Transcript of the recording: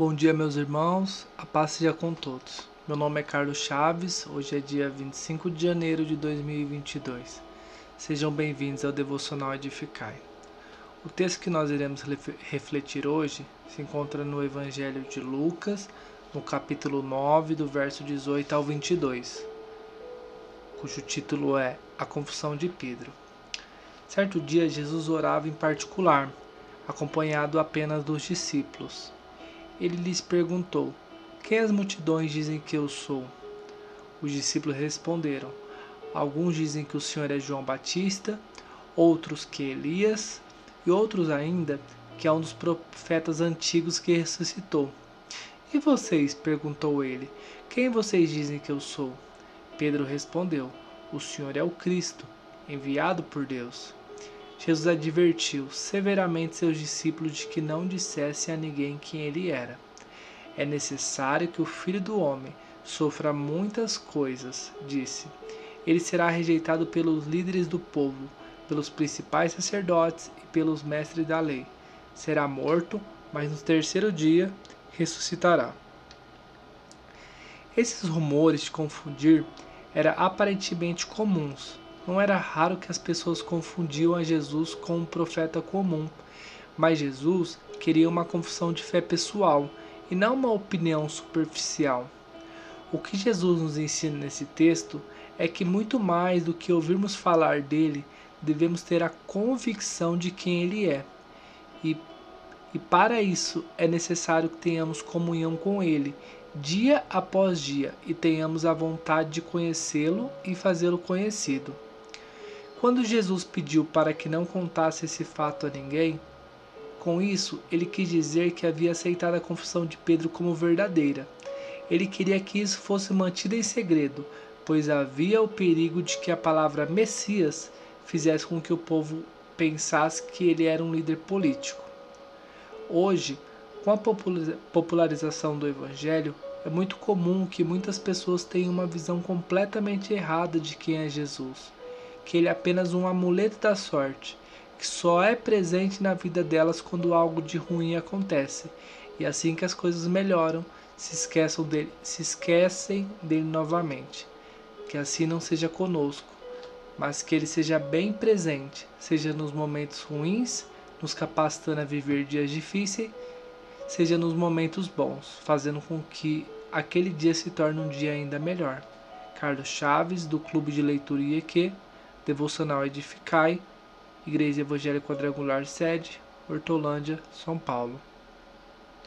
Bom dia, meus irmãos. A paz seja com todos. Meu nome é Carlos Chaves. Hoje é dia 25 de janeiro de 2022. Sejam bem-vindos ao Devocional Edificai. O texto que nós iremos refletir hoje se encontra no Evangelho de Lucas, no capítulo 9, do verso 18 ao 22, cujo título é A Confissão de Pedro. Certo dia, Jesus orava em particular, acompanhado apenas dos discípulos ele lhes perguntou: Quem as multidões dizem que eu sou? Os discípulos responderam: Alguns dizem que o Senhor é João Batista, outros que Elias, e outros ainda que é um dos profetas antigos que ressuscitou. E vocês? perguntou ele: Quem vocês dizem que eu sou? Pedro respondeu: O Senhor é o Cristo, enviado por Deus. Jesus advertiu severamente seus discípulos de que não dissessem a ninguém quem ele era. É necessário que o Filho do Homem sofra muitas coisas, disse. Ele será rejeitado pelos líderes do povo, pelos principais sacerdotes e pelos mestres da lei. Será morto, mas no terceiro dia ressuscitará. Esses rumores de confundir eram aparentemente comuns, não era raro que as pessoas confundiam a Jesus com um profeta comum, mas Jesus queria uma confissão de fé pessoal e não uma opinião superficial. O que Jesus nos ensina nesse texto é que muito mais do que ouvirmos falar dele, devemos ter a convicção de quem ele é. E, e para isso é necessário que tenhamos comunhão com ele, dia após dia, e tenhamos a vontade de conhecê-lo e fazê-lo conhecido. Quando Jesus pediu para que não contasse esse fato a ninguém, com isso ele quis dizer que havia aceitado a confissão de Pedro como verdadeira. Ele queria que isso fosse mantido em segredo, pois havia o perigo de que a palavra Messias fizesse com que o povo pensasse que ele era um líder político. Hoje, com a popularização do Evangelho, é muito comum que muitas pessoas tenham uma visão completamente errada de quem é Jesus que ele é apenas um amuleto da sorte, que só é presente na vida delas quando algo de ruim acontece, e assim que as coisas melhoram, se esqueçam dele, se esquecem dele novamente. Que assim não seja conosco, mas que ele seja bem presente, seja nos momentos ruins, nos capacitando a viver dias difíceis, seja nos momentos bons, fazendo com que aquele dia se torne um dia ainda melhor. Carlos Chaves, do Clube de Leitura IEQ, Devocional Edificai, Igreja Evangélica Quadrangular Sede, Hortolândia, São Paulo.